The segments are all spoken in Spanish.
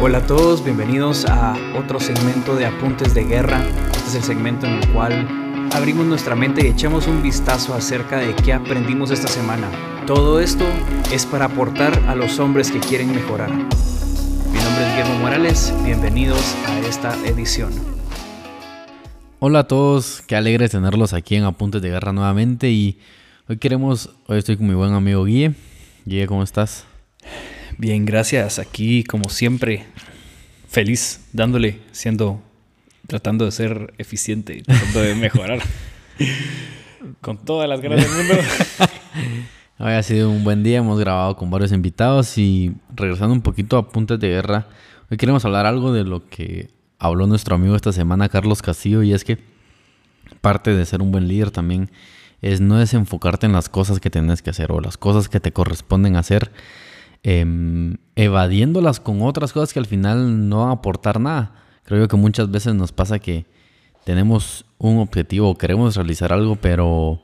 Hola a todos, bienvenidos a otro segmento de Apuntes de Guerra. Este es el segmento en el cual abrimos nuestra mente y echamos un vistazo acerca de qué aprendimos esta semana. Todo esto es para aportar a los hombres que quieren mejorar. Mi nombre es Guillermo Morales, bienvenidos a esta edición. Hola a todos, qué alegre tenerlos aquí en Apuntes de Guerra nuevamente y hoy queremos, hoy estoy con mi buen amigo Guille. Guille, ¿cómo estás? Bien, gracias. Aquí, como siempre, feliz, dándole, siendo, tratando de ser eficiente y tratando de mejorar. Con todas las ganas del mundo. Hoy ha sido un buen día, hemos grabado con varios invitados y regresando un poquito a Apuntes de Guerra, hoy queremos hablar algo de lo que habló nuestro amigo esta semana, Carlos Castillo, y es que parte de ser un buen líder también es no desenfocarte en las cosas que tienes que hacer o las cosas que te corresponden hacer, em, evadiéndolas con otras cosas que al final no van a aportar nada. Creo yo que muchas veces nos pasa que tenemos un objetivo, queremos realizar algo, pero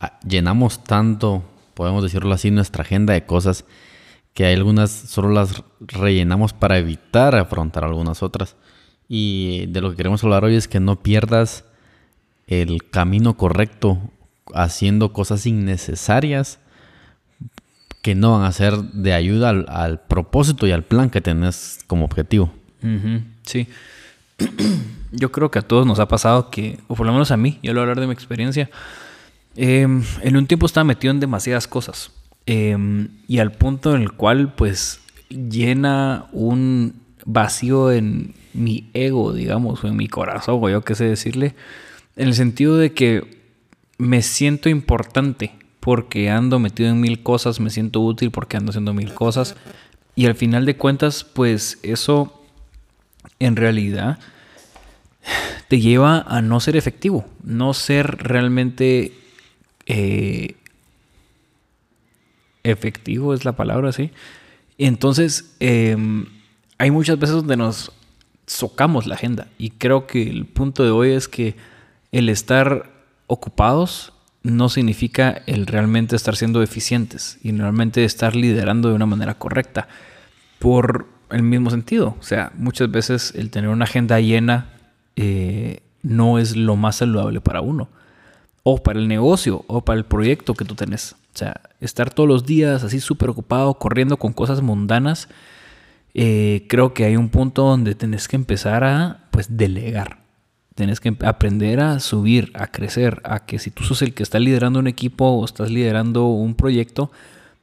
ah, llenamos tanto, podemos decirlo así, nuestra agenda de cosas que hay algunas solo las rellenamos para evitar afrontar algunas otras. Y de lo que queremos hablar hoy es que no pierdas el camino correcto haciendo cosas innecesarias que no van a ser de ayuda al, propósito y al plan que tenés como objetivo. Sí. Yo creo que a todos nos ha pasado que, o por lo menos a mí, yo lo voy a hablar de mi experiencia, em, en un tiempo estaba metido en demasiadas cosas. em, y al punto en el cual, pues, llena un vacío en mi ego, digamos, o en mi corazón, o yo qué sé decirle, en el sentido de que me siento importante porque ando metido en mil cosas, me siento útil porque ando haciendo mil cosas. Y al final de cuentas, pues eso en realidad te lleva a no ser efectivo, no ser realmente eh, efectivo es la palabra, sí. Entonces, eh, hay muchas veces donde nos socamos la agenda y creo que el punto de hoy es que el estar ocupados no significa el realmente estar siendo eficientes y realmente estar liderando de una manera correcta por el mismo sentido. O sea, muchas veces el tener una agenda llena eh, no es lo más saludable para uno. O para el negocio o para el proyecto que tú tenés. O sea, estar todos los días así súper ocupado, corriendo con cosas mundanas, eh, creo que hay un punto donde tenés que empezar a pues delegar. Tenés que aprender a subir, a crecer, a que si tú sos el que está liderando un equipo o estás liderando un proyecto,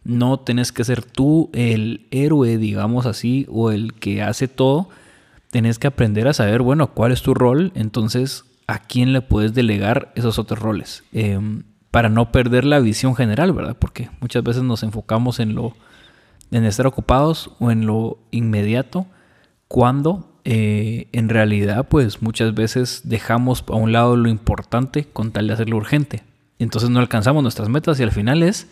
no tenés que ser tú el héroe, digamos así, o el que hace todo. Tenés que aprender a saber, bueno, cuál es tu rol, entonces a quién le puedes delegar esos otros roles. Eh, para no perder la visión general, ¿verdad? Porque muchas veces nos enfocamos en lo, en estar ocupados o en lo inmediato, cuando eh, en realidad, pues muchas veces dejamos a un lado lo importante con tal de hacerlo urgente. Entonces no alcanzamos nuestras metas y al final es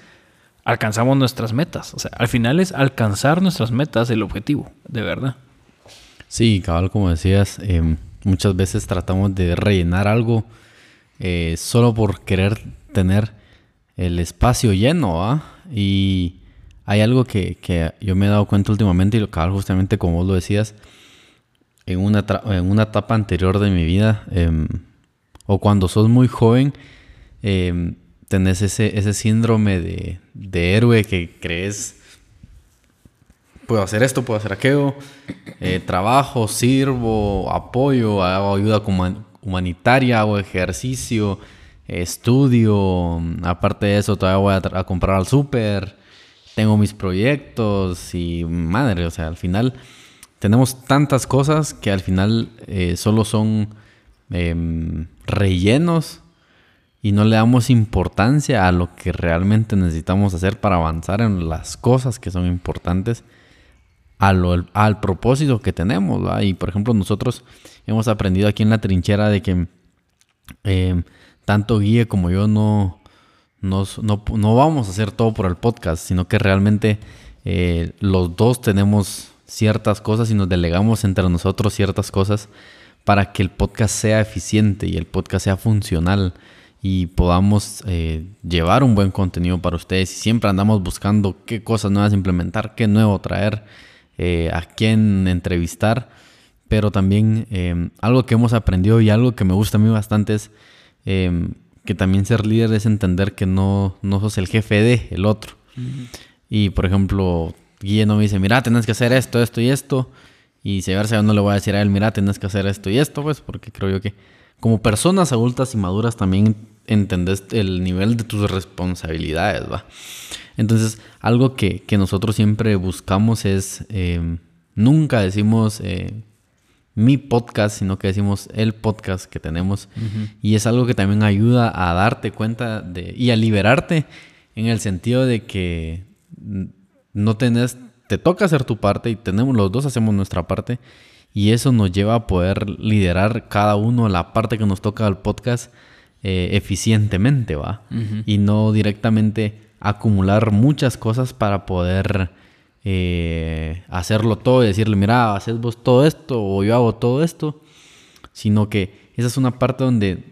alcanzamos nuestras metas. O sea, al final es alcanzar nuestras metas el objetivo, de verdad. Sí, cabal, como decías, eh, muchas veces tratamos de rellenar algo eh, solo por querer tener el espacio lleno, ¿ah? Y hay algo que, que yo me he dado cuenta últimamente y lo cabal justamente como vos lo decías, en una, en una etapa anterior de mi vida, em, o cuando sos muy joven, em, tenés ese, ese síndrome de, de héroe que crees puedo hacer esto, puedo hacer aquello, eh, trabajo, sirvo, apoyo, hago ayuda huma- humanitaria, hago ejercicio, estudio, aparte de eso todavía voy a, a comprar al súper, tengo mis proyectos y madre, o sea, al final tenemos tantas cosas que al final eh, solo son em, rellenos y no le damos importancia a lo que realmente necesitamos hacer para avanzar en las cosas que son importantes al propósito que tenemos. Y por ejemplo, nosotros hemos aprendido aquí en la trinchera de que eh, tanto Guille como yo no, no, no, vamos a hacer todo por el podcast, sino que realmente eh, los dos tenemos ciertas cosas y nos delegamos entre nosotros ciertas cosas para que el podcast sea eficiente y el podcast sea funcional y podamos eh, llevar un buen contenido para ustedes. Y siempre andamos buscando qué cosas nuevas implementar, qué nuevo traer. Eh, a quién entrevistar, pero también eh, algo que hemos aprendido y algo que me gusta a mí bastante es eh, que también ser líder es entender que no, no sos el jefe de el otro. Y por ejemplo, Guille no me dice, mira, tenés que hacer esto, esto y esto. Y si a ver si yo no le voy a decir a él, mira, tenés que hacer esto y esto, pues, porque creo yo que como personas adultas y maduras también entendés el nivel de tus responsabilidades, ¿va? Entonces, algo que, nosotros siempre buscamos es, em, nunca decimos eh, mi podcast, sino que decimos el podcast que tenemos. Y es algo que también ayuda a darte cuenta de, y a liberarte en el sentido de que no tenés, te toca hacer tu parte y tenemos, los dos hacemos nuestra parte. Y eso nos lleva a poder liderar cada uno la parte que nos toca al podcast eh, eficientemente, ¿va? Y no directamente acumular muchas cosas para poder eh, hacerlo todo y decirle, mira, haces vos todo esto o yo hago todo esto, sino que esa es una parte donde,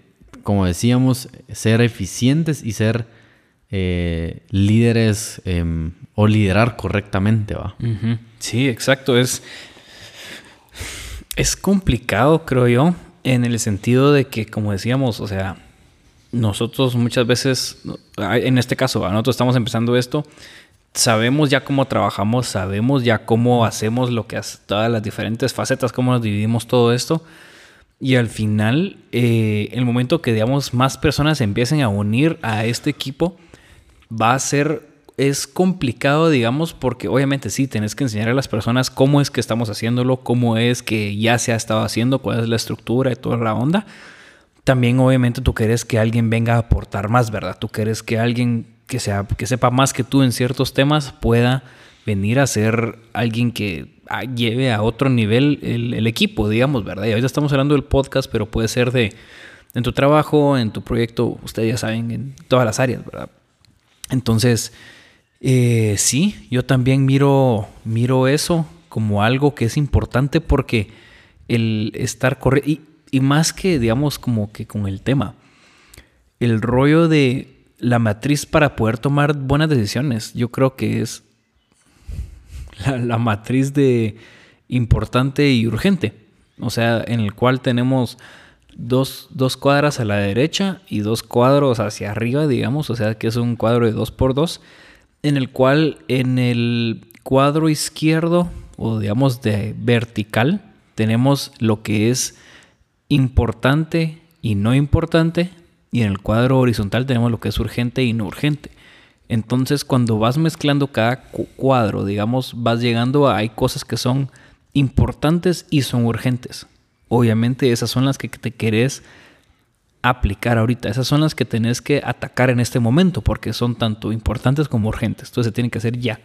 como decíamos, ser eficientes y ser eh, líderes em, o liderar correctamente, ¿va? Sí, exacto, es, es complicado, creo yo, en el sentido de que, como decíamos, o sea, nosotros muchas veces, en este caso, nosotros estamos empezando esto, sabemos ya cómo trabajamos, sabemos ya cómo hacemos lo que hace, todas las diferentes facetas, cómo nos dividimos todo esto. Y al final, eh, el momento que, digamos, más personas empiecen a unir a este equipo, va a ser, es complicado, digamos, porque obviamente sí, tenés que enseñar a las personas cómo es que estamos haciéndolo, cómo es que ya se ha estado haciendo, cuál es la estructura y toda la onda también obviamente tú quieres que alguien venga a aportar más, ¿verdad? Tú quieres que alguien que, sea, que sepa más que tú en ciertos temas pueda venir a ser alguien que ah, lleve a otro nivel el, equipo, digamos, ¿verdad? Y ahorita estamos hablando del podcast, pero puede ser de en tu trabajo, en tu proyecto, ustedes ya saben, en todas las áreas, ¿verdad? Entonces, eh, sí, yo también miro, miro eso como algo que es importante porque el estar corriendo... Y más que, digamos, como que con el tema, el rollo de la matriz para poder tomar buenas decisiones, yo creo que es la, matriz de importante y urgente. O sea, en el cual tenemos dos, dos, cuadras a la derecha y dos cuadros hacia arriba, digamos. O sea, que es un cuadro de dos por dos. En el cual en el cuadro izquierdo, o digamos de vertical, tenemos lo que es importante y no importante, y en el cuadro horizontal tenemos lo que es urgente y no urgente. Entonces, cuando vas mezclando cada cuadro, digamos, vas llegando a hay cosas que son importantes y son urgentes. Obviamente, esas son las que te querés aplicar ahorita. Esas son las que tenés que atacar en este momento porque son tanto importantes como urgentes. Entonces, se tienen que hacer ya.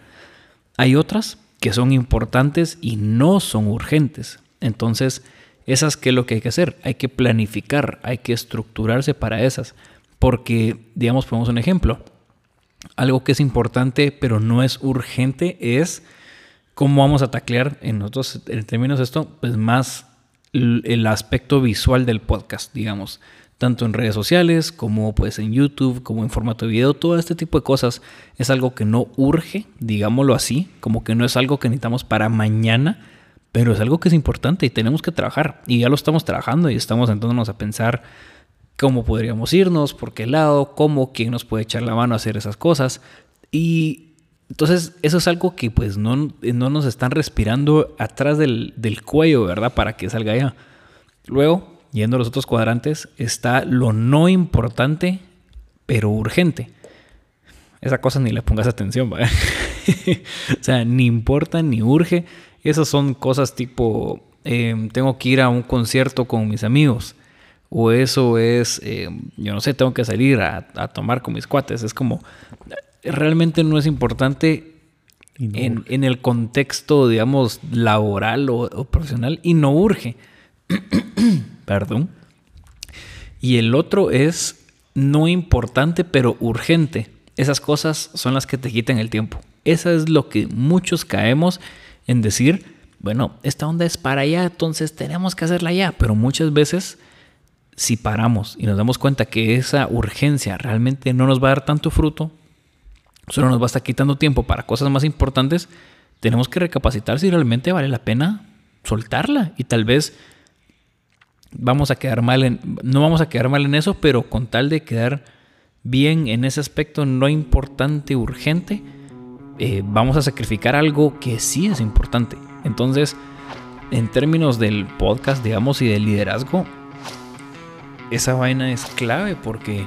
Hay otras que son importantes y no son urgentes. Entonces, esas, ¿qué es lo que hay que hacer? Hay que planificar, hay que estructurarse para esas. Porque, digamos, ponemos un ejemplo. Algo que es importante, pero no es urgente, es cómo vamos a taclear en nosotros, en términos de esto, pues más el aspecto visual del podcast, digamos, tanto en redes sociales como pues en YouTube, como en formato de video, todo este tipo de cosas es algo que no urge, digámoslo así, como que no es algo que necesitamos para mañana, pero es algo que es importante y tenemos que trabajar. Y ya lo estamos trabajando y estamos sentándonos a pensar cómo podríamos irnos, por qué lado, cómo, quién nos puede echar la mano a hacer esas cosas. Y entonces eso es algo que pues no, no nos están respirando atrás del, del cuello, ¿verdad? Para que salga ya. Luego, yendo a los otros cuadrantes, está lo no importante, pero urgente. Esa cosa ni le pongas atención, ¿vale? o sea, ni importa ni urge, esas son cosas tipo, em, tengo que ir a un concierto con mis amigos. O eso es, em, yo no sé, tengo que salir a, tomar con mis cuates. Es como, realmente no es importante en, el contexto, digamos, laboral o, profesional y no urge. Perdón. Y el otro es no importante, pero urgente. Esas cosas son las que te quitan el tiempo. Esa es lo que muchos caemos en decir, bueno, esta onda es para allá, entonces tenemos que hacerla ya. Pero muchas veces, si paramos y nos damos cuenta que esa urgencia realmente no nos va a dar tanto fruto, solo nos va a estar quitando tiempo para cosas más importantes, tenemos que recapacitar si realmente vale la pena soltarla y tal vez vamos a quedar mal en, no vamos a quedar mal en eso, pero con tal de quedar bien en ese aspecto no importante, urgente, eh, vamos a sacrificar algo que sí es importante. Entonces, en términos del podcast, digamos, y del liderazgo, esa vaina es clave porque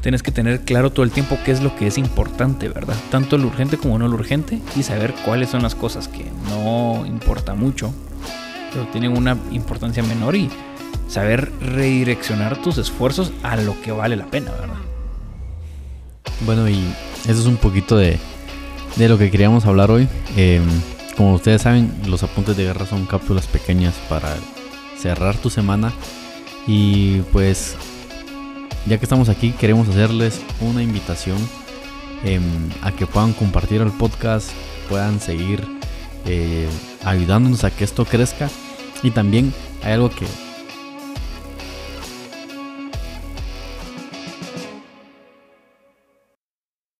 tienes que tener claro todo el tiempo qué es lo que es importante, ¿verdad? Tanto lo urgente como no lo urgente y saber cuáles son las cosas que no importa mucho, pero tienen una importancia menor y saber redireccionar tus esfuerzos a lo que vale la pena, ¿verdad? Bueno, y eso es un poquito de, de lo que queríamos hablar hoy. Em, como ustedes saben, los apuntes de guerra son cápsulas pequeñas para cerrar tu semana. Y pues ya que estamos aquí, queremos hacerles una invitación em, a que puedan compartir el podcast, puedan seguir eh, ayudándonos a que esto crezca. Y también hay algo que